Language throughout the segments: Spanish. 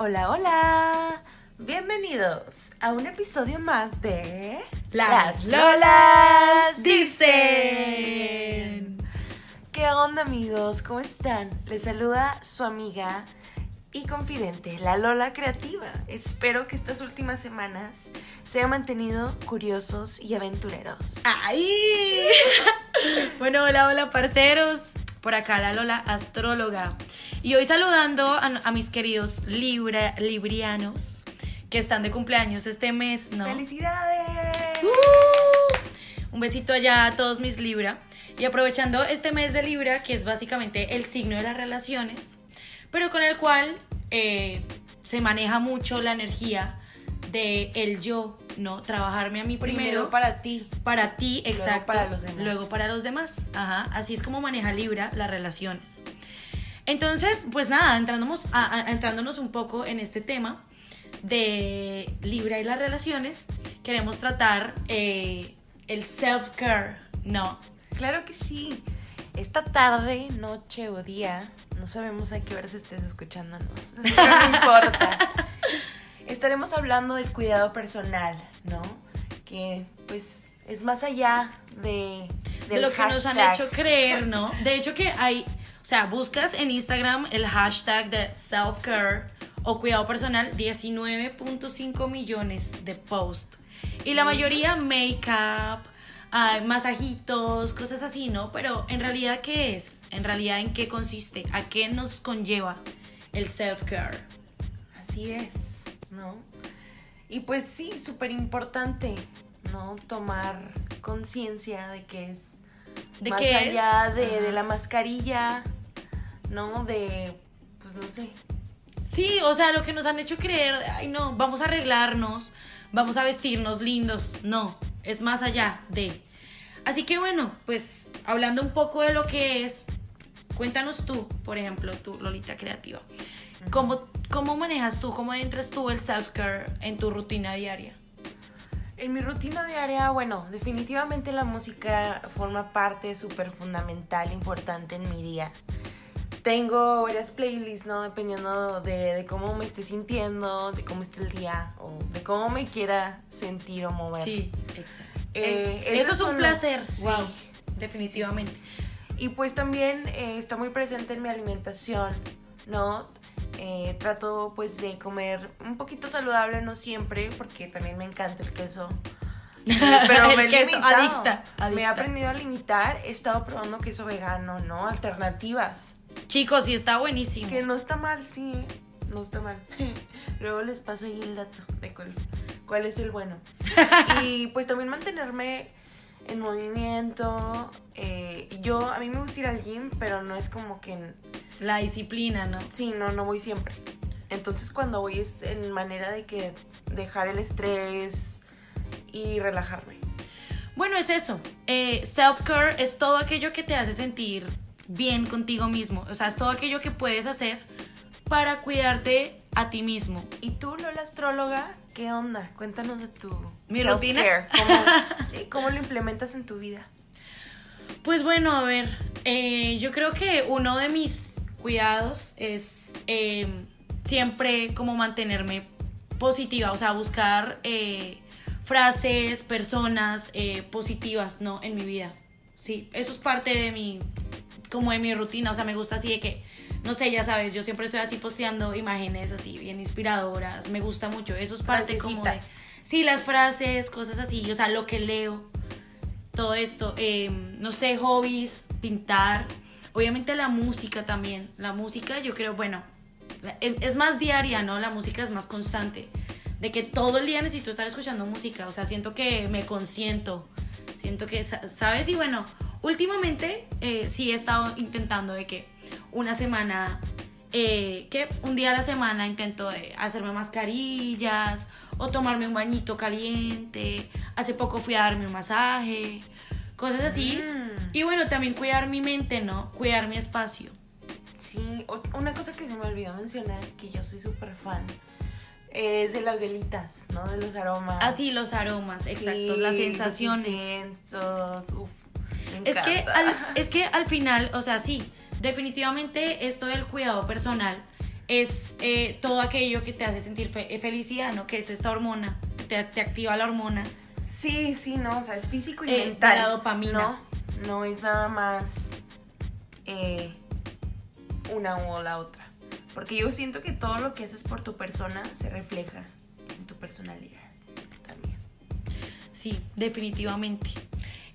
Hola, hola. Bienvenidos a un episodio más de Las Lolas dicen. ¿Qué onda amigos? ¿Cómo están? Les saluda su amiga y confidente, la Lola Creativa. Espero que estas últimas semanas se hayan mantenido curiosos y aventureros. ¡Ay! bueno, hola, hola, parceros. Por acá la Lola Astróloga. Y hoy saludando a, a mis queridos libra, librianos que están de cumpleaños este mes, ¿no? ¡Felicidades! ¡Uh! Un besito allá a todos mis Libra. Y aprovechando este mes de Libra, que es básicamente el signo de las relaciones, pero con el cual eh, se maneja mucho la energía de el yo, ¿no? Trabajarme a mí primero. Primero para ti. Para ti, Luego exacto. para los demás. Luego para los demás. Ajá. Así es como maneja Libra las relaciones. Entonces, pues nada, entrándonos, a- a- entrándonos un poco en este tema de Libra y las relaciones, queremos tratar eh, el self-care, ¿no? Claro que sí. Esta tarde, noche o día, no sabemos a qué horas estés escuchándonos, no importa. Estaremos hablando del cuidado personal, ¿no? Que pues es más allá de, lo que nos han hecho creer, ¿no? De hecho que hay, o sea, buscas en Instagram el hashtag de self-care o cuidado personal, 19.5 millones de posts. Y la mayoría make-up, ah, masajitos, cosas así, ¿no? Pero en realidad, ¿qué es? En realidad, ¿en qué consiste? ¿A qué nos conlleva el self-care? Así es, ¿no? Y pues sí, súper importante, ¿no? Tomar conciencia de que es ¿De más allá de, de la mascarilla, ¿no? De, pues no sé, Sí, o sea, lo que nos han hecho creer, de, ay no, vamos a arreglarnos, vamos a vestirnos lindos. No, es más allá de. Así que bueno, pues hablando un poco de lo que es, cuéntanos tú, por ejemplo, tú, Lolita Creativa. ¿Cómo, ¿Cómo manejas tú, cómo entras tú el self-care en tu rutina diaria? En mi rutina diaria, bueno, definitivamente la música forma parte súper fundamental, importante en mi día. Tengo varias playlists, ¿no? Dependiendo de, de cómo me esté sintiendo, de cómo esté el día, o de cómo me quiera sentir o mover. Sí, exacto. Eh, Es- eso es un son los- placer, sí. wow, definitivamente. Y pues también eh, está muy presente en mi alimentación, ¿no? Eh, trato pues de comer un poquito saludable, no siempre, porque también me encanta el queso. Eh, Pero El me queso, limitado. adicta, Me he aprendido a limitar, he estado probando queso vegano, ¿no? Alternativas. Chicos, y está buenísimo. Que no está mal, sí, ¿eh? no está mal. Luego les paso ahí el dato de cuál, cuál es el bueno. y pues también mantenerme en movimiento. eh, yo, a mí me gusta ir al gym, pero no es como que... en- La disciplina, ¿no? Sí, no, no voy siempre. Entonces cuando voy es en manera de que dejar el estrés y relajarme. Bueno, es eso. Eh, self-care es todo aquello que te hace sentir bien contigo mismo. O sea, es todo aquello que puedes hacer para cuidarte a ti mismo. ¿Y tú, Lola Astróloga, qué onda? Cuéntanos de tu... ¿Mi rutina? ¿Cómo, sí, ¿Cómo lo implementas en tu vida? Pues bueno, a ver, eh, yo creo que uno de mis cuidados es eh, siempre como mantenerme positiva, o sea, buscar eh, frases, personas eh, positivas, ¿no? En mi vida. Sí, eso es parte de mi, como de mi rutina, o sea, me gusta así de que, no sé, ya sabes, yo siempre estoy así posteando imágenes así bien inspiradoras, me gusta mucho, eso es parte como de... Sí, las frases, cosas así, o sea, lo que leo todo esto, eh, no sé, hobbies, pintar, obviamente la música también, la música yo creo, bueno, la- es más diaria, ¿no? La música es más constante, de que todo el día necesito estar escuchando música, o sea, siento que me consiento, siento que, sa- ¿sabes? Y bueno, últimamente eh, sí he estado intentando de que una semana, eh, que un día a la semana intento de hacerme mascarillas o tomarme un bañito caliente. Hace poco fui a darme un masaje, cosas así. Mm. Y bueno, también cuidar mi mente, ¿no? Cuidar mi espacio. Sí, una cosa que se me olvidó mencionar, que yo soy súper fan, es de las velitas, ¿no? De los aromas. Así los aromas, exacto, Sí, las sensaciones. inciensos, uf, me Es que, al, es que al final, o sea, sí, definitivamente esto del cuidado personal es eh, todo aquello que te hace sentir fe- eh, felicidad, ¿no? Que es esta hormona, te, te activa la hormona. Sí, sí, no, o sea, es físico y Eh, mental. la dopamina. No, no es nada más eh, una o la otra. Porque yo siento que todo lo que haces por tu persona se refleja en tu personalidad también. Sí, definitivamente.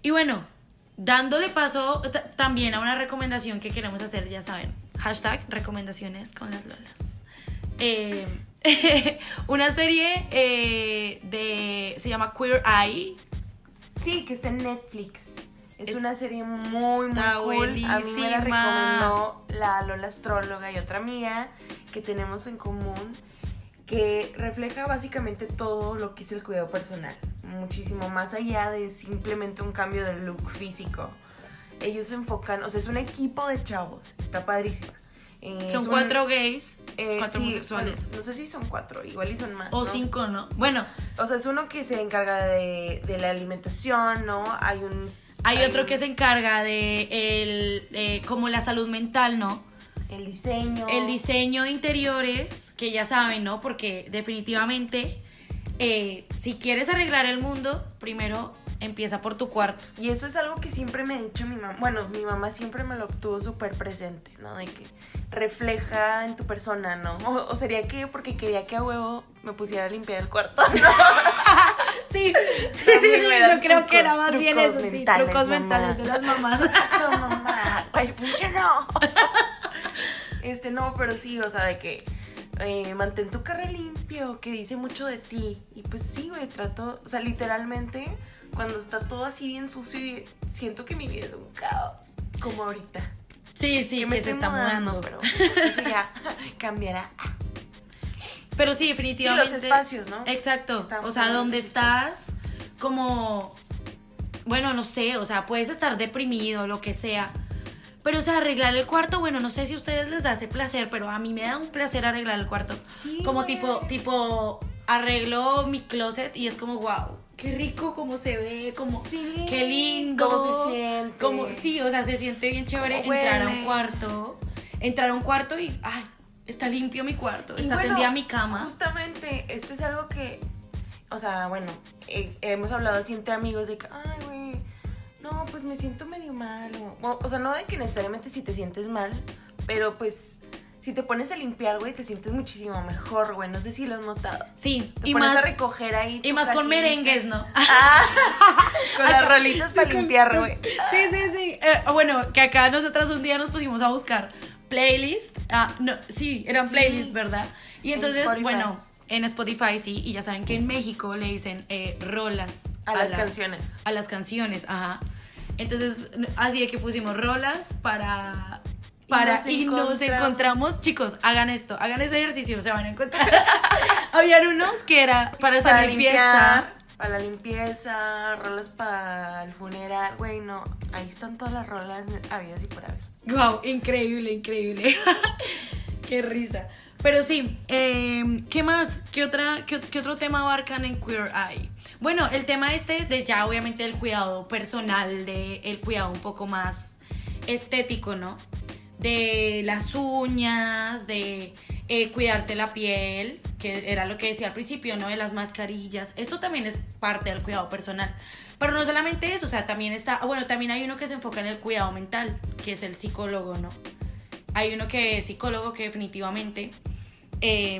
Y bueno, dándole paso también a una recomendación que queremos hacer, ya saben, hashtag recomendaciones con las lolas. Eh, una serie eh, de, se llama Queer Eye. Sí, que está en Netflix. Es, Es- una serie muy, muy cool. A mí me la recomendó la Lola Astróloga y otra mía que tenemos en común que refleja básicamente todo lo que es el cuidado personal. Muchísimo más allá de simplemente un cambio de look físico. Ellos se enfocan, o sea, es un equipo de chavos. Está padrísima. Eh, Son cuatro gays, eh, cuatro sí, homosexuales. bueno, no sé si son cuatro, igual y son más. O ¿no? cinco, ¿no? Bueno, O sea, es uno que se encarga de, de la alimentación, ¿no? Hay un... hay otro un- que se encarga de el, eh, como la salud mental, ¿no? El diseño. El diseño de interiores, que ya saben, ¿no? Porque definitivamente, eh, si quieres arreglar el mundo, primero empieza por tu cuarto. Y eso es algo que siempre me ha dicho mi mamá. Bueno, mi mamá siempre me lo tuvo súper presente, ¿no? De que refleja en tu persona, ¿no? O, o sería que porque quería que a huevo me pusiera a limpiar el cuarto, ¿no? Sí, sí, me dan yo creo que era más bien eso, sí, trucos mamá. mentales de las mamás. No, mamá, güey, funcionó. Este, no, pero sí, o sea, de que eh, mantén tu carro limpio, que dice mucho de ti. Y pues sí, güey, trato, o sea, literalmente, cuando está todo así bien sucio, siento que mi vida es un caos, como ahorita. Sí, sí, que me que se está mudando. pero eso ya cambiará. Pero sí, Sí, definitivamente. los espacios, ¿no? Exacto. Estamos o sea, donde estás, como. Bueno, no sé, o sea, puedes estar deprimido, lo que sea. Pero, o sea, arreglar el cuarto, bueno, no sé si a ustedes les da ese placer, pero a mí me da un placer arreglar el cuarto. Sí, como tipo, tipo, arreglo mi closet y es como, wow, qué rico cómo se ve, como, Sí, qué lindo. cómo se siente. Como, sí, o sea, se siente bien chévere entrar a un cuarto. Entrar a un cuarto y, ay, está limpio mi cuarto, Y está bueno, tendida mi cama. Justamente, esto es algo que, o sea, bueno, eh, hemos hablado así entre amigos de que, ay, güey, no, pues me siento medio mal. O, o- sea, no de que necesariamente si te sientes mal, pero pues si te pones a limpiar, güey, te sientes muchísimo mejor, güey. No sé si lo has notado. Sí, Te y pones más, a recoger ahí. y más con merengues, ¿no? Ah, con las Acá- rolitas para sí, limpiar, güey. Sí, sí, sí. Eh, bueno, que acá nosotras un día nos pusimos a buscar playlist. Ah, no, sí, eran Sí. playlists, ¿verdad? Y En entonces, bueno, en Spotify sí, y ya saben que en México le dicen eh, rolas A las la- canciones. A las canciones, ajá. Entonces, así de que pusimos rolas para. Y Para, nos y nos encontramos. chicos, hagan esto, hagan ese ejercicio, se van a encontrar. Habían unos que era para hacer Para limpieza. para la limpieza, rolas para el funeral, güey, no. Ahí están todas las rolas habidas y por haber. Wow, increíble, increíble. qué risa. Pero sí, eh, ¿qué más? ¿Qué, otra, qué, qué otro tema abarcan en Queer Eye? Bueno, el tema este de ya obviamente el cuidado personal, de el cuidado un poco más estético, ¿no? De las uñas, de eh, cuidarte la piel, que era lo que decía al principio, ¿no? De las mascarillas. Esto también es parte del cuidado personal. Pero no solamente eso, o sea, también está, ah, bueno, también hay uno que se enfoca en el cuidado mental, que es el psicólogo, ¿no? Hay uno que es psicólogo que definitivamente eh,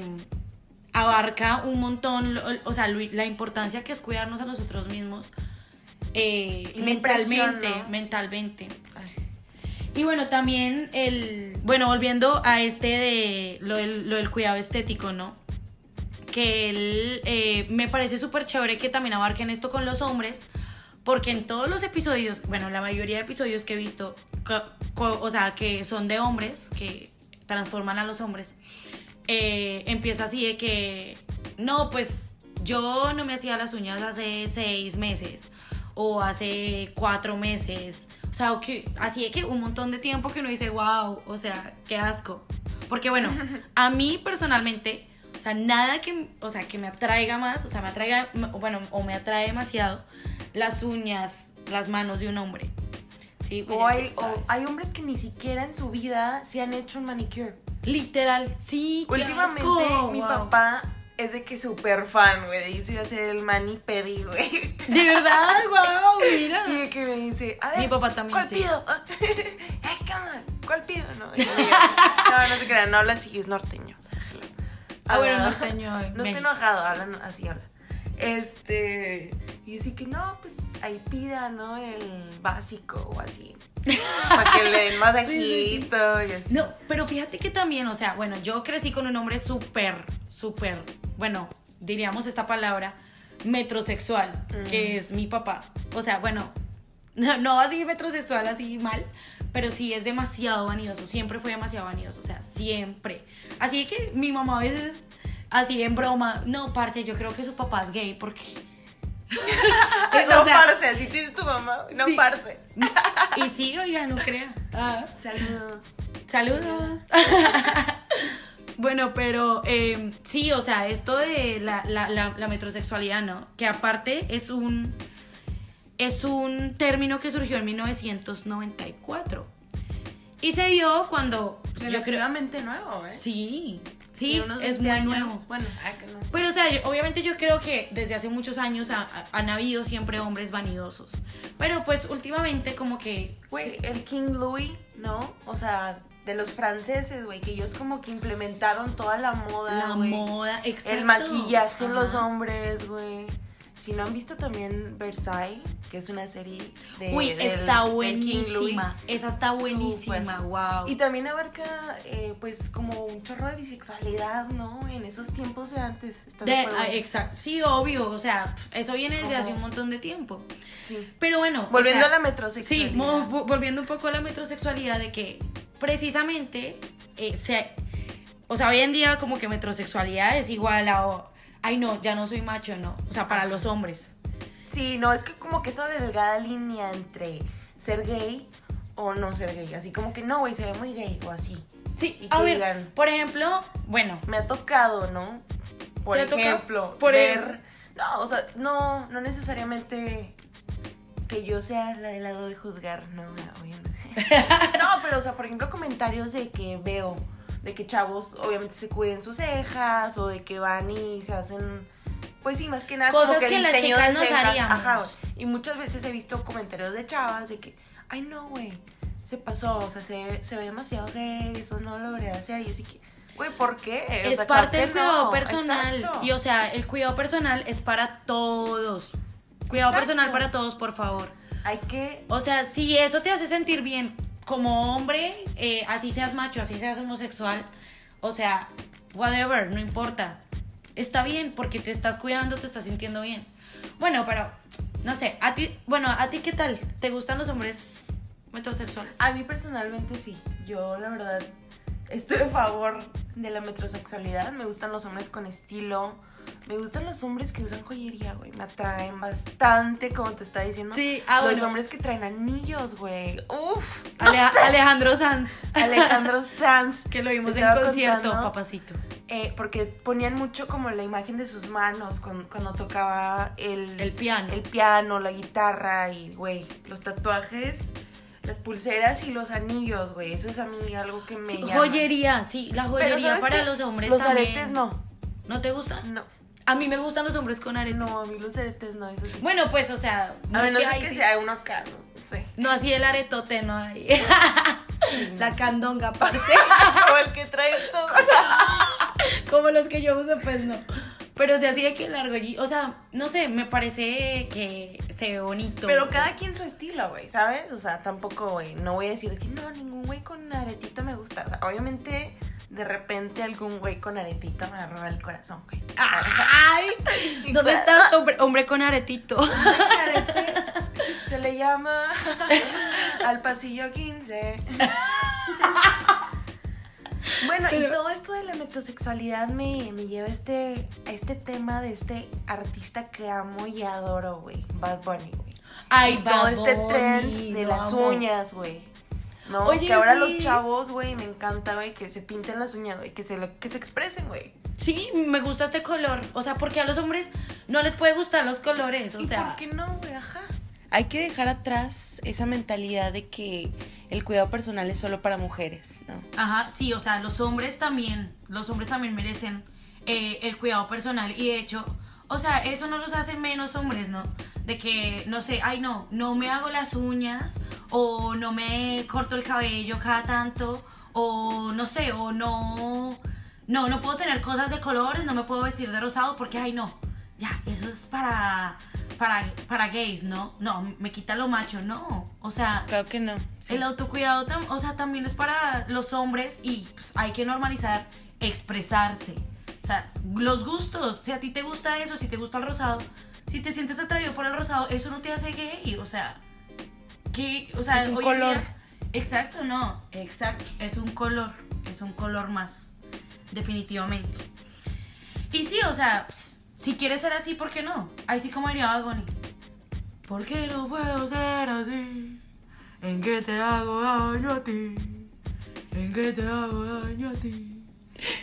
abarca un montón, o sea, la importancia que es cuidarnos a nosotros mismos eh, mentalmente, ¿no? mentalmente. Y bueno, también el. Bueno, volviendo a este de lo del, lo del cuidado estético, ¿no? Que él eh, me parece súper chévere que también abarquen esto con los hombres, porque en todos los episodios, bueno, la mayoría de episodios que he visto, co- co- o sea, que son de hombres, que transforman a los hombres, eh, empieza así de que, no, pues yo no me hacía las uñas hace seis meses o hace cuatro meses. O sea, que, así de que un montón de tiempo que uno dice, wow, o sea, qué asco. Porque bueno, a mí personalmente, o sea, nada que, o sea, que me atraiga más, o sea, me atraiga, bueno, o me atrae demasiado las uñas, las manos de un hombre. Sí, pues O hay, o hay hombres que ni siquiera en su vida se han hecho un manicure. Literal, sí. Últimamente asco, mi wow. papá es de que súper fan, güey. Dice hacer el mani pedi, güey. De verdad, wow, mira. Sí, de que me dice, a ver, Mi papá también, ¿cuál sí. pido? Ay. ¿Cuál pido? No, no, no se crean, no habla así, es norteño. Ah, bueno, habla- norteño, No estoy enojado, hablan así, habla. Este, y así que no, pues ahí pida, ¿no? El básico o así. Para que le den más sí, sí. y así. No, pero fíjate que también, o sea, bueno, yo crecí con un hombre súper, súper, bueno, diríamos esta palabra, metrosexual, Mm. que es mi papá. O sea, bueno, no, no así metrosexual, así mal, pero sí es demasiado vanidoso, siempre fue demasiado vanidoso, o sea, siempre. Así que mi mamá a veces, así en broma, no, parce, yo creo que su papá es gay, porque... no, o sea, parce, así tiene tu mamá. No, Sí. parce. y sí, oiga, no crea. Ah. Saludos. Saludos. bueno, pero eh, sí, o sea, esto de la, la, la, la metrosexualidad, ¿no? Que aparte es un, es un término que surgió en 1994. Y se dio cuando, pues, yo creo... Relativamente nuevo, ¿eh? Sí, sí, es 20 muy años. nuevo. Bueno, ah, no. Pero, o sea, yo- obviamente yo creo que desde hace muchos años ha- ha- han habido siempre hombres vanidosos. Pero pues últimamente como que... Güey, el King Louis, ¿no? O sea, de los franceses, güey, que ellos como que implementaron toda la moda, la moda, exacto. El maquillaje en los hombres, güey. Si no han visto también Versailles, que es una serie de. Uy, del- está buenísima. Esa está buenísima, wow. Y también abarca, eh, pues, como un chorro de bisexualidad, ¿no? En esos tiempos de antes. ¿estás de ah, exacto. Sí, obvio. O sea, eso viene desde hace un montón de tiempo. Sí. Pero bueno. o Volviendo sea, a la Sí, metrosexualidad. vo- volviendo un poco a la metrosexualidad, de que precisamente eh, se. O sea, hoy en día, como que metrosexualidad es igual a. Ay, no, ya no soy macho, no. O sea, para los hombres. Sí, no, es que como que esa delgada línea entre ser gay o no ser gay. Así como que no, güey, se ve muy gay o así. Sí, Y a que ver, digan- por ejemplo, bueno, Me ha tocado, ¿no? Por ejemplo, Por ver. No, o sea, no, no necesariamente que yo sea la del lado de juzgar, no, obviamente. no, pero, o sea, por ejemplo, comentarios de que veo, de que chavos obviamente se cuiden sus cejas, o de que van y se hacen. Pues sí, más que nada Cosas como que, que el las chicas de nos cejas. haríamos. Ajá, güey. Y muchas veces he visto comentarios de chavas de que, ay no, güey, se pasó, o sea, se, se ve demasiado gay, eso no lo debería hacer. Y así que, güey, ¿por qué? O es sea, parte del cuidado no, personal. exacto. Y o sea, el cuidado personal es para todos. Cuidado Exacto. personal para todos, por favor. Hay que. O sea, si eso te hace sentir bien como hombre, eh, así seas macho, así seas homosexual, o sea, whatever, no importa. Está bien porque te estás cuidando, te estás sintiendo bien. Bueno, pero no sé, a ti, bueno, a ti qué tal? ¿Te gustan los hombres metrosexuales? A mí personalmente sí. Yo, la verdad, estoy a favor de la metrosexualidad. Me gustan los hombres con estilo. Me gustan los hombres que usan joyería, güey. Me atraen bastante, como te está diciendo. Sí, ah, los bueno. hombres que traen anillos, güey. Uf. Aleja- Alejandro Sanz, Alejandro Sanz. que lo vimos en concierto, contando, papacito. eh, porque ponían mucho como la imagen de sus manos cuando, cuando tocaba el, El piano. el piano, la guitarra y, güey, los tatuajes, las pulseras y los anillos, güey. Eso es a mí algo que me Sí, llama. joyería, sí, la joyería ¿sabes para qué? los hombres Los también. aretes no. ¿No te gustan? No, A mí me gustan los hombres con aretes. no, a mí los aretes no. Eso sí. Bueno, pues, o sea, no a es menos que, que sí. sea uno acá, no sé. No así el aretote, no hay. La candonga, parce. o el que trae esto. Como los que yo uso, pues no. Pero de así de que largo, y- o sea, no sé, me parece que se ve bonito. Pero cada quien su estilo, güey, ¿sabes? O sea, tampoco, güey, no voy a decir que no, ningún güey con aretito me gusta. O sea, obviamente, de repente algún güey con aretito me roba el corazón, güey. ¡Ay! ¿Dónde estás, hombre, hombre con aretito? Arete se le llama al pasillo 15. Bueno, y todo esto de la metrosexualidad me, me lleva a este, a este tema de este artista que amo y adoro, güey. Bad Bunny, güey. Ay, Y todo Bad este Bunny, trend de lo las amo. uñas, güey. No, Oye, que ahora sí. los chavos, güey, me encanta, güey, que se pinten las uñas, güey, que se, lo- que se expresen, güey. Sí, me gusta este color. O sea, porque a los hombres no les puede gustar los colores. O ¿Y sea, por qué no, güey? Ajá. Hay que dejar atrás esa mentalidad de que el cuidado personal es solo para mujeres, ¿no? Ajá, sí, o sea, los hombres también, los hombres también merecen eh, el cuidado personal y de hecho, o sea, eso no los hace menos hombres, ¿no? De que, no sé, ay no, no me hago las uñas o no me corto el cabello cada tanto o no sé, o no, no, no puedo tener cosas de colores, no me puedo vestir de rosado porque, ay no, ya, eso es para, para, para gays, ¿no? No, me quita lo macho, no, o sea... Claro que no. sí. El autocuidado, tam- o sea, también es para los hombres y pues, hay que normalizar expresarse. O sea, los gustos, si a ti te gusta eso, si te gusta el rosado, si te sientes atraído por el rosado, eso no te hace gay, o sea, que, o sea, Es un color. día- exacto, no, exacto, es un color, es un color más, definitivamente. Y sí, o sea, si quieres ser así, ¿por qué no? Ahí sí como diría Bad Bunny. ¿Por qué no puedo ser así? ¿En qué te hago daño a ti? ¿En qué te hago daño a ti?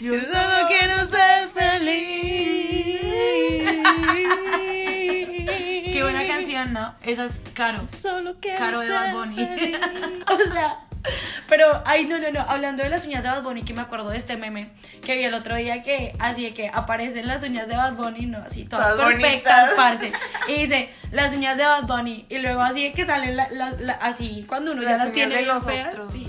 Yo solo quiero ser feliz. ¿No? Esa es Caro. Solo quiero Caro de Bad Bunny. o sea, pero, ay, no, no, no. Hablando de las uñas de Bad Bunny, que me acuerdo de este meme que vi el otro día que así de que aparecen las uñas de Bad Bunny, ¿no? Así todas Todas perfectas, bonitas. parce. Y dice, las uñas de Bad Bunny. Y luego así de que salen la- la- la- así, cuando uno ya Las tiene de los feas. otros. Sí.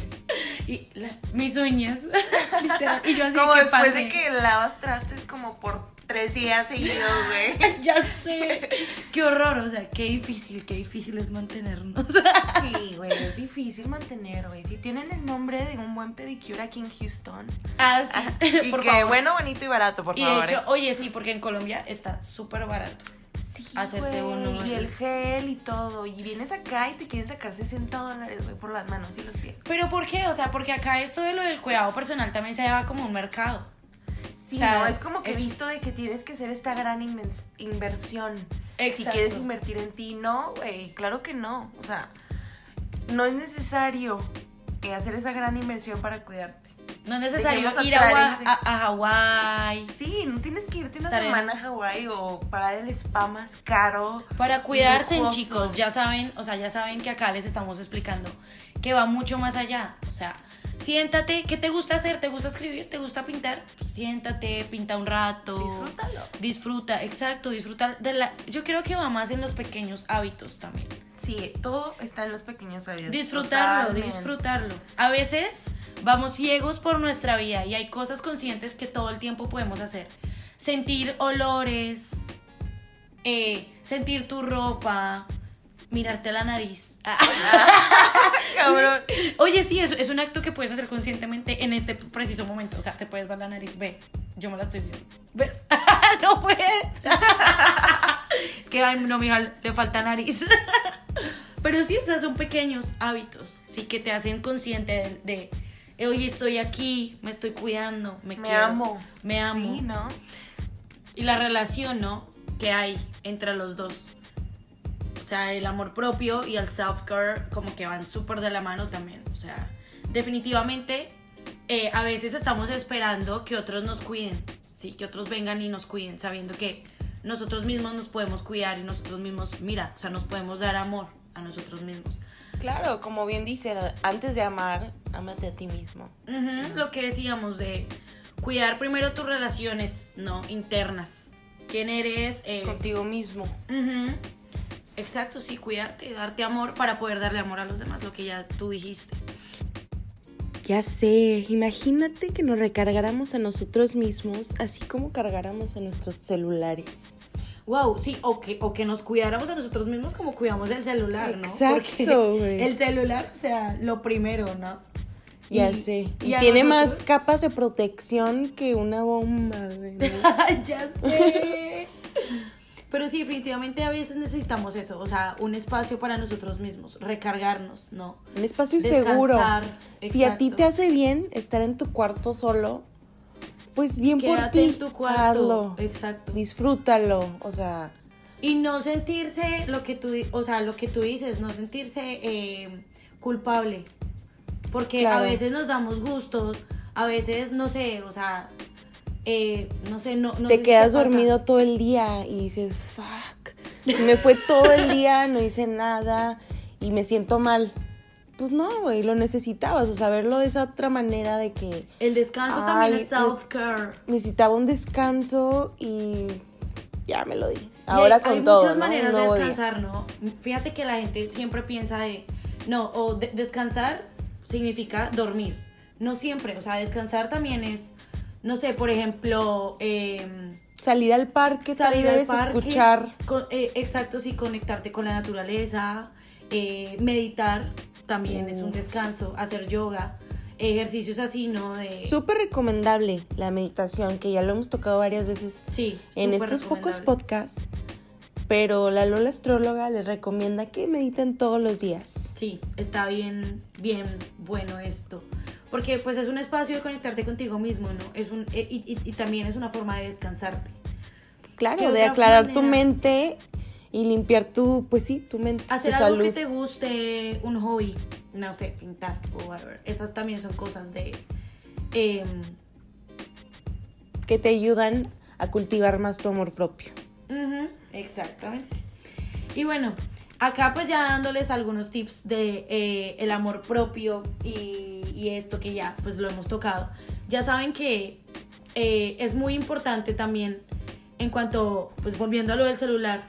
Y mis uñas. Y yo así Como que después parce. de que lavas trastes como por tres días seguidos, güey. ya sé. Qué horror, o sea, qué difícil, qué difícil es mantenernos. Sí, güey, es difícil mantener, güey. Si tienen el nombre de un buen pedicure aquí en Houston. Ah, sí. Y por que favor. bueno, bonito y barato, por Y de favor. hecho, ¿eh? oye, sí, porque en Colombia está súper barato. Sí, hacerse güey, uno, Y el gel y todo. Y vienes acá y te quieren sacar 60 dólares, güey, por las manos y los pies. Pero ¿por qué? O sea, porque acá esto de lo del cuidado personal también se lleva como un mercado. Sí, O sea, no, es como que es- visto de que tienes que hacer esta gran inversión. Si Exacto. quieres invertir en ti, no, güey, claro que no. O sea, no es necesario hacer esa gran inversión para cuidarte. No es necesario Dejemos ir a, ese- a, a Hawái Sí, no tienes que irte una Estar en- semana a Hawái o pagar el spa más caro. para cuidarse, lujoso. chicos. Ya saben, o sea, ya saben que acá les estamos explicando que va mucho más allá. O sea, siéntate, ¿qué te gusta hacer? ¿Te gusta escribir? ¿Te gusta pintar? Pues siéntate, pinta un rato. Disfrútalo. Disfruta, exacto, disfruta de la... Yo creo que va más en los pequeños hábitos también. Sí, todo está en los pequeños hábitos. Disfrutarlo, Totalmente. disfrutarlo. A veces vamos ciegos por nuestra vida y hay cosas conscientes que todo el tiempo podemos hacer. Sentir olores, eh, sentir tu ropa, mirarte la nariz. Cabrón. Oye, sí, es, es un acto que puedes hacer conscientemente en este preciso momento. O sea, te puedes ver la nariz. Ve, yo me la estoy viendo. ¿Ves? no puedes. es que, ay, no, mija, le falta nariz. Pero sí, o sea, son pequeños hábitos, sí, que te hacen consciente de, de, eh, oye, estoy aquí, me estoy cuidando, me, Me quiero, amo. Me amo. Sí, ¿no? Y la relación, ¿no? Que hay entre los dos. O sea, el amor propio y el self-care como que van súper de la mano también. O sea, definitivamente eh, a veces estamos esperando que otros nos cuiden. Sí, que otros vengan y nos cuiden, sabiendo que nosotros mismos nos podemos cuidar y nosotros mismos, mira, o sea, nos podemos dar amor a nosotros mismos. Claro, como bien dicen, antes de amar, ámate a ti mismo. Lo que decíamos de cuidar primero tus relaciones, ¿no? Internas. ¿Quién eres? Eh, Contigo mismo. Ujú. Exacto, sí, cuidarte, darte amor para poder darle amor a los demás, lo que ya tú dijiste. Ya sé, imagínate que nos recargáramos a nosotros mismos, así como cargáramos a nuestros celulares. Wow, sí, o que, o que nos cuidáramos a nosotros mismos como cuidamos el celular, ¿no? Exacto, güey. el celular, o sea, lo primero, ¿no? Ya Y- sé. y tiene nosotros- más capas de protección que una bomba, güey. ya sé. Pero sí, definitivamente a veces necesitamos eso, o sea, un espacio para nosotros mismos, recargarnos, ¿no? Un espacio Descansar, seguro. Si a ti exacto. te hace bien estar en tu cuarto solo, pues bien por Quédate ti. en tu cuarto. Hazlo. Exacto. Disfrútalo. O sea, Y no sentirse lo que tú, o sea, lo que tú dices, no sentirse eh, culpable. Porque a veces nos damos gustos, a veces, no sé, o sea, eh, no sé, no, no sé te si quedas dormido todo el día y dices, fuck. Me fue todo el día, no hice nada y me siento mal. pues no, güey, lo necesitabas, o sea, verlo de esa otra manera de que El descanso Ay, también es self-care. necesitaba un descanso y ya me lo di. Ahora hay, con hay todo, muchas ¿no? maneras de día. descansar, ¿no? Fíjate que la gente siempre piensa de, no, o de- descansar significa dormir. No siempre, o sea, descansar también es, no sé, por ejemplo, em, Salir al parque, salir tal al vez, parque, escuchar. con- eh, exacto, sí, conectarte con la naturaleza, eh, meditar también es un descanso, hacer yoga, ejercicios así, ¿no? De, Súper recomendable la meditación, que ya lo hemos tocado varias veces sí, en estos pocos podcasts. Pero la Lola Astróloga les recomienda que mediten todos los días. Sí, está bien, bien bueno esto. Porque pues es un espacio de conectarte contigo mismo, ¿no? Es un, eh, y, y- y también es una forma de descansarte. ¿Qué Claro, de aclarar tu mente y limpiar tu, pues sí, tu mente, Hacer tu algo salud. que te guste, un hobby, no sé, pintar o whatever. Esas también son cosas de... em, que te ayudan a cultivar más tu amor propio. Exactamente. Y bueno, acá pues ya dándoles algunos tips de eh, el amor propio y, y esto que ya pues lo hemos tocado. Ya saben que eh, es muy importante también en cuanto, pues volviendo a lo del celular,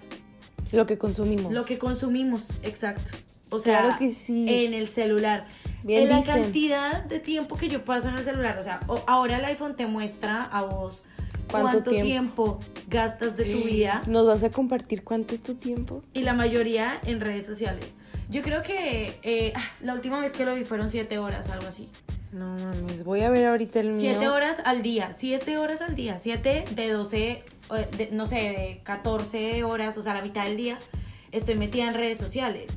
Lo que consumimos. lo que consumimos, exacto. O sea, Claro que sí. en el celular. Bien en la dicen. cantidad de tiempo que yo paso en el celular. O sea, o- ahora el iPhone te muestra a vos ¿Cuánto cuánto, tiempo? tiempo? gastas de tu vida. ¿Nos vas a compartir cuánto es tu tiempo? Y la mayoría en redes sociales. Yo creo que eh, ah, la última vez que lo vi fueron siete horas, algo así. No mames, voy a ver ahorita el mío. Siete horas al día, siete horas al día, siete de 12, eh, de- no sé, de 14 horas, o sea, la mitad del día, estoy metida en redes sociales.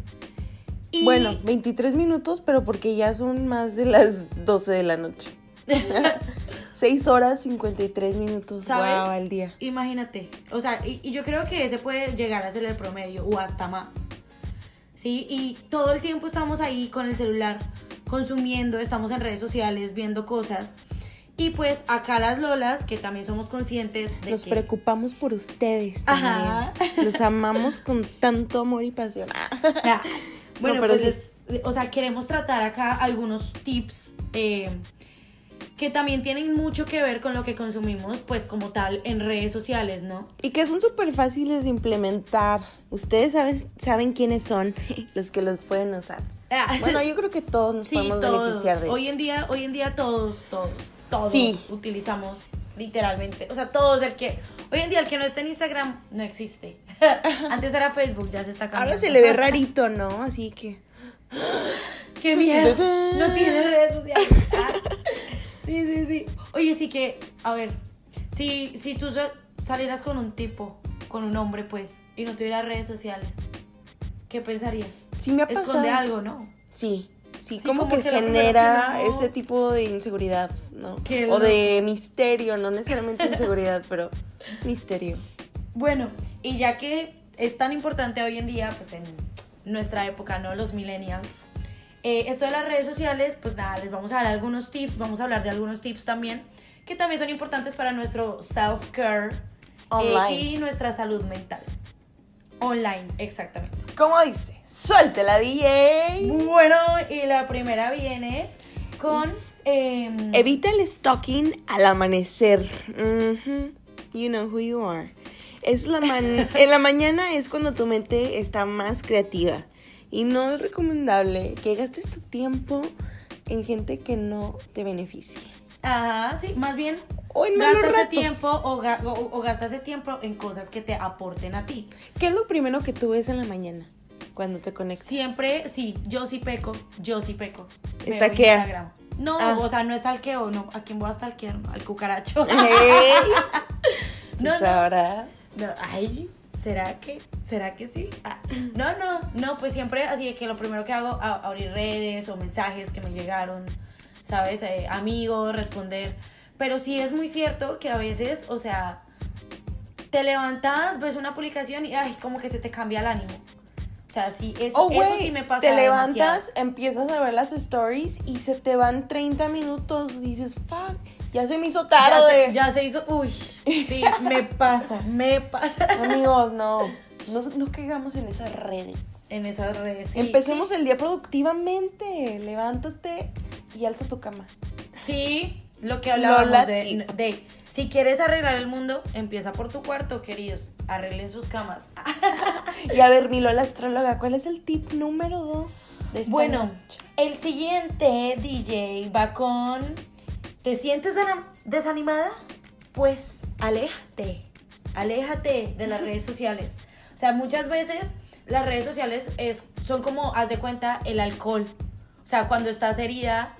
Y Bueno, 23 minutos, pero porque ya son más de las 12 de la noche. 6 horas 53 minutos al día. imagínate, o sea, y, y yo creo que ese puede llegar a ser el promedio o hasta más. ¿Sí? Y todo el tiempo estamos ahí con el celular, consumiendo, estamos en redes sociales, viendo cosas. Y pues acá las Lolas, que también somos conscientes de Nos que... preocupamos por ustedes también. Ajá. Los amamos con tanto amor y pasión. Ah. Bueno, No, pero pues, sí. o sea, queremos tratar acá algunos tips eh, que también tienen mucho que ver con lo que consumimos, pues como tal, en redes sociales, ¿no? Y que son súper fáciles de implementar. Ustedes saben, saben quiénes son los que los pueden usar. Ah, Bueno, yo creo que todos nos sí, podemos todos. beneficiar de Hoy en día, hoy en día todos, todos, todos Sí. utilizamos literalmente, o sea, todos el que hoy en día el que no está en Instagram no existe. Antes era Facebook, ya se está cambiando. Ahora se le ve rarito, ¿no? Así que. ¡Qué miedo! No tiene redes sociales. Sí, sí, sí. Oye, sí que, a ver, si, si tú sa- salieras con un tipo, con un hombre, pues, y no tuviera redes sociales, ¿qué pensarías? Sí me ha pasado. Esconde algo, ¿no? Sí, sí, Sí, como, como que, genera que ese tipo de inseguridad, ¿no? O de misterio, no necesariamente inseguridad, pero misterio. Bueno, y ya que es tan importante hoy en día, pues en nuestra época, ¿no? Los millennials. Eh, esto de las redes sociales, pues nada, les vamos a dar algunos tips, vamos a hablar de algunos tips también, que también son importantes para nuestro self-care eh, y nuestra salud mental. Online, exactamente. ¿Cómo dice? Suéltela, DJ. Bueno, y la primera viene con... em, Evita el stalking al amanecer. You know who you are. Es la man- en la mañana es cuando tu mente está más creativa. Y no es recomendable que gastes tu tiempo en gente que no te beneficie. Ajá, sí, más bien O en malos gasta ese ratos. tiempo o, ga- o- o gasta ese tiempo en cosas que te aporten a ti. ¿Qué es lo primero que tú ves en la mañana cuando te conectas? Siempre, sí, yo sí peco, yo sí peco. ¿Estaqueas? No, Ah. o sea, no es talqueo, no. ¿A quién voy a stalkear? Al cucaracho. Tú No, no. sabrás. No, ay, ¿será que? ¿Será que sí? Ah, no, no, no, pues siempre así de que lo primero que hago a abrir redes o mensajes que me llegaron, ¿sabes? Eh, amigos, responder. Pero sí es muy cierto que a veces, o sea, te levantas, ves una publicación y ay, como que se te cambia el ánimo. O sea, sí, eso, Oh, eso sí me pasa. te demasiado. levantas, empiezas a ver las stories y se te van 30 minutos. Dices, fuck, ya se me hizo Ya tarde. se, ya se hizo, uy, sí, me pasa, me pasa. Amigos, no, no, no caigamos en esas redes. en esas redes. Sí, Empecemos el día productivamente. Levántate y alza tu cama. Sí, lo que hablábamos de, de si quieres arreglar el mundo, empieza por tu cuarto, queridos. Arreglen sus camas. Y a ver, mi Lola astróloga, ¿cuál es el tip número dos de esta Bueno, noche? el siguiente DJ va con. ¿Te sientes desanimada? Pues aléjate. Aléjate de las redes sociales. O sea, muchas veces las redes sociales es, son como, haz de cuenta, el alcohol. O sea, cuando estás herida,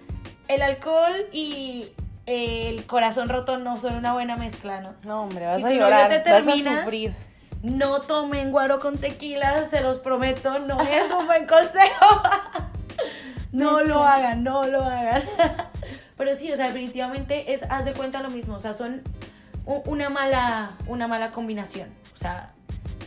el alcohol y el corazón roto no son una buena mezcla, ¿no? No, hombre, vas Si a llorar, te vas a termina, sufrir. No tomen guaro con tequila, se los prometo, no es un buen consejo. No lo hagan, no lo hagan. Pero sí, o sea, definitivamente es, haz de cuenta lo mismo, o sea, son una mala, una mala combinación. O sea,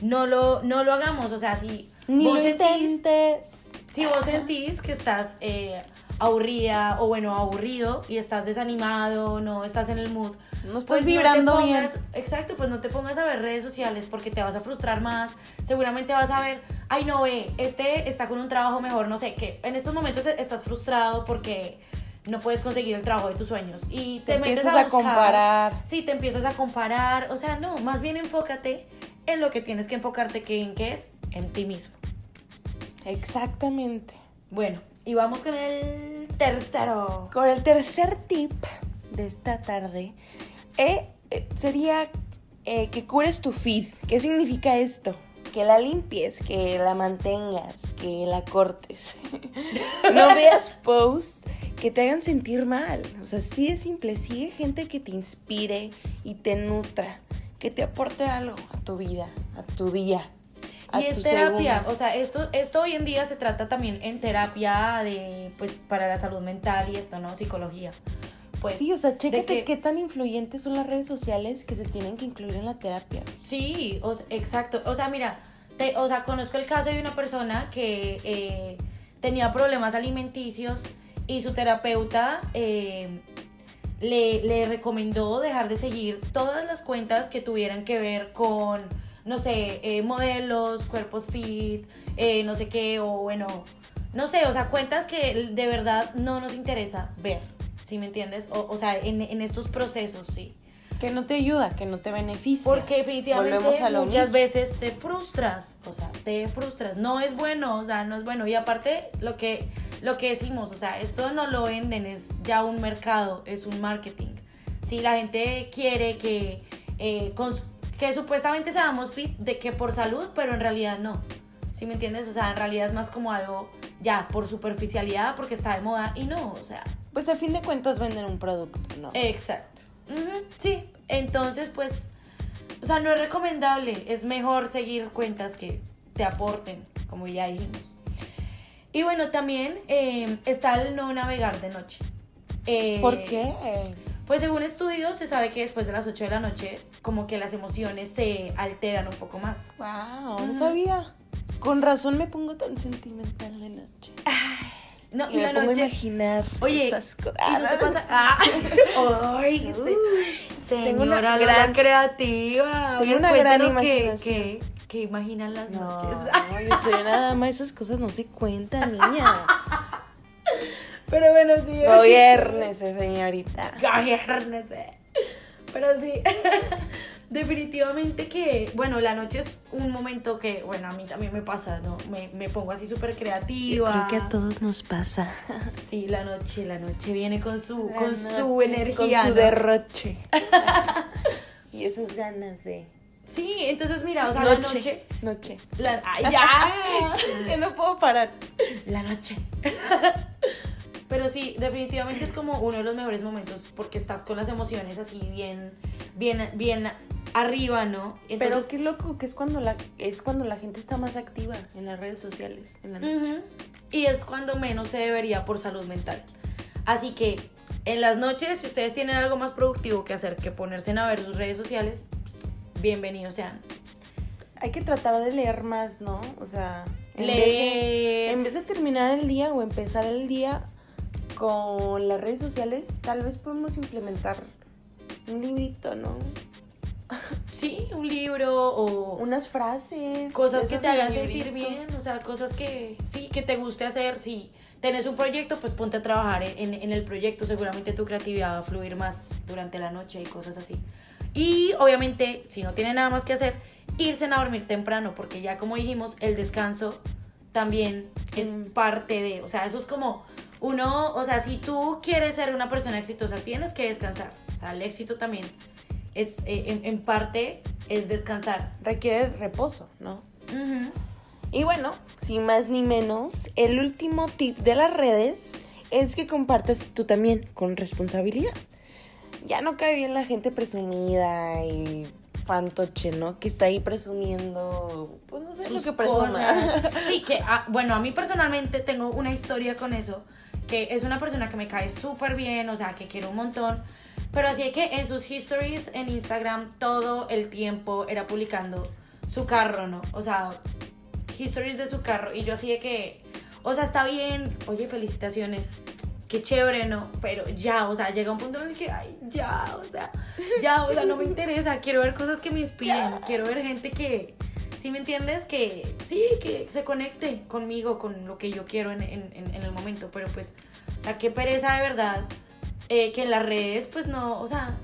no lo, no lo hagamos, o sea, si Ni vos lo sentís, intentes. si vos sentís que estás eh, aburrida o bueno, aburrido y estás desanimado, no estás en el mood, No estás pues vibrando no te bien. pongas- Exacto, pues no te pongas a ver redes sociales porque te vas a frustrar más. Seguramente vas a ver, ay no ve, este está con un trabajo mejor, no sé, que en estos momentos estás frustrado porque no puedes conseguir el trabajo de tus sueños y te, Te metes empiezas a, a buscar. comparar. Sí, te empiezas a comparar, o sea, no, más bien enfócate en lo que tienes que enfocarte que en qué es, en ti mismo. Exactamente. Bueno, y vamos con el tercero. Con el tercer tip de esta tarde eh, eh, sería eh, que cures tu feed. ¿Qué significa esto? Que la limpies, que la mantengas, que la cortes. no veas posts que te hagan sentir mal. O sea, sí es simple. Sigue gente que te inspire y te nutra, que te aporte algo a tu vida, a tu día. Y es terapia, o sea, esto, esto hoy en día se trata también en terapia de, pues, para la salud mental y esto, ¿no? Psicología. Pues, sí, o sea, chécate que- qué tan influyentes son las redes sociales que se tienen que incluir en la terapia. Sí, o sea, exacto. O sea, mira, te- o sea, conozco el caso de una persona que eh, tenía problemas alimenticios y su terapeuta eh, le, le recomendó dejar de seguir todas las cuentas que tuvieran que ver con, no sé, eh, modelos, cuerpos fit, eh, no sé qué, o bueno, no sé, o sea, cuentas que de verdad no nos interesa ver, ¿sí me entiendes? O, o sea, en, en estos procesos, sí. Que no te ayuda, que no te beneficia. Porque definitivamente muchas mismo. veces te frustras, o sea, te frustras. No es bueno, o sea, no es bueno. Y aparte, lo que, lo que decimos, o sea, esto no lo venden, es ya un mercado, es un marketing. Si la gente quiere que, eh, que supuestamente seamos fit, de que por salud, pero en realidad no. ¿Sí me entiendes? O sea, en realidad es más como algo ya por superficialidad, porque está de moda y no, o sea, Pues a fin de cuentas venden un producto, ¿no? Exacto. Sí, entonces pues, o sea, no es recomendable, es mejor seguir cuentas que te aporten, como ya dijimos. Y bueno, también eh, está el no navegar de noche. Eh, ¿Por qué? Pues según estudios se sabe que después de las 8 de la noche como que las emociones se alteran un poco más. Wow, no sabía. Con razón me pongo tan sentimental de noche. No, Y, y, me la pongo a noche... imaginar Oye, esas cosas. ¿Y no te pasa? Ah. Ay, tengo una señora gran- Lola creativa. tengo una gran imaginación. qué- qué imaginan las No, noches. yo soy una dama, esas cosas no se cuentan, niña. Pero bueno, sí. Gobiernese, señorita. Gobiérnese. Pero sí. Definitivamente que, bueno, la noche es un momento que, bueno, a mí también me pasa, ¿no? Me, me pongo así súper creativa. Creo que a todos nos pasa. Sí, la noche, la noche viene con su, La con su energía. Con su ¿no? derroche. y esas ganas de. Sí, entonces mira, o sea, la noche. Noche. La, ay, ya. Que no puedo parar. La noche. Pero sí, definitivamente es como uno de los mejores momentos porque estás con las emociones así bien, bien, bien arriba, ¿no? Pero qué loco que es cuando la es cuando la gente está más activa en las redes sociales en la noche. Y es cuando menos se debería por salud mental. Así que en las noches, si ustedes tienen algo más productivo que hacer que ponerse a ver sus redes sociales, bienvenidos sean. Hay que tratar de leer más, ¿no? O sea, en vez, de, Leer. en vez de terminar el día o empezar el día con las redes sociales, tal vez podemos implementar un librito, ¿no? sí, un libro o Unas frases. cosas que te hagan sentir bien, o sea, cosas que sí, que te guste hacer, si tenés un proyecto, pues ponte a trabajar en, en el proyecto, seguramente tu creatividad va a fluir más durante la noche y cosas así. Y obviamente, si no tiene nada más que hacer, irse a dormir temprano, porque ya como dijimos, el descanso también es Mm. parte de, o sea, eso es como uno, o sea, si tú quieres ser una persona exitosa, tienes que descansar. O sea, el éxito también es, eh, en, en parte, es descansar. Requiere reposo, ¿no? Y bueno, sin más ni menos, el último tip de las redes es que compartas tú también con responsabilidad. Ya no cae bien la gente presumida y fantoche, ¿no? Que está ahí presumiendo, pues no sé lo que presuma. cosas. Sí, que, ah, bueno, a mí personalmente tengo una historia con eso, que es una persona que me cae súper bien, o sea, que quiero un montón, pero así que en sus histories en Instagram todo el tiempo era publicando su carro, ¿no? O sea, histories de su carro, y yo así de que, o sea, está bien, oye, felicitaciones. Qué chévere, ¿no? Pero ya, o sea, llega un punto en el que, ay, ya, o sea, ya, o sea, no me interesa. Quiero ver cosas que me inspiren. Quiero ver gente que, ¿sí me entiendes? Que sí, que se conecte conmigo, con lo que yo quiero en, en- en- en el momento. Pero pues, o sea, qué pereza de verdad eh, que en las redes, pues no, o sea,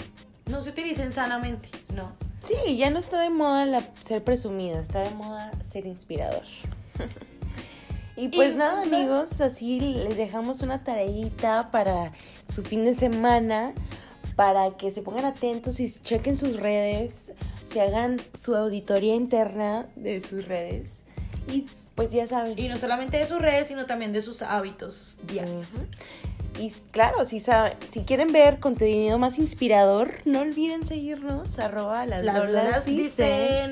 no se utilicen sanamente, no. Sí, ya no está de moda la- ser presumido, está de moda ser inspirador. y pues Y- nada, amigos, así les dejamos una tareita para su fin de semana, para que se pongan atentos y chequen sus redes, se hagan su auditoría interna de sus redes. Y pues ya saben. Y no solamente de sus redes, sino también de sus hábitos diarios. Y claro, si, sa- si quieren ver contenido más inspirador, no olviden seguirnos, arroba las, Las Lolas lolas dicen.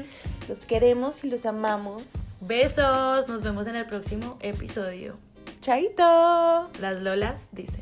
dicen. Los queremos y los amamos. Besos, nos vemos en el próximo episodio. Chaito. Las Lolas dicen.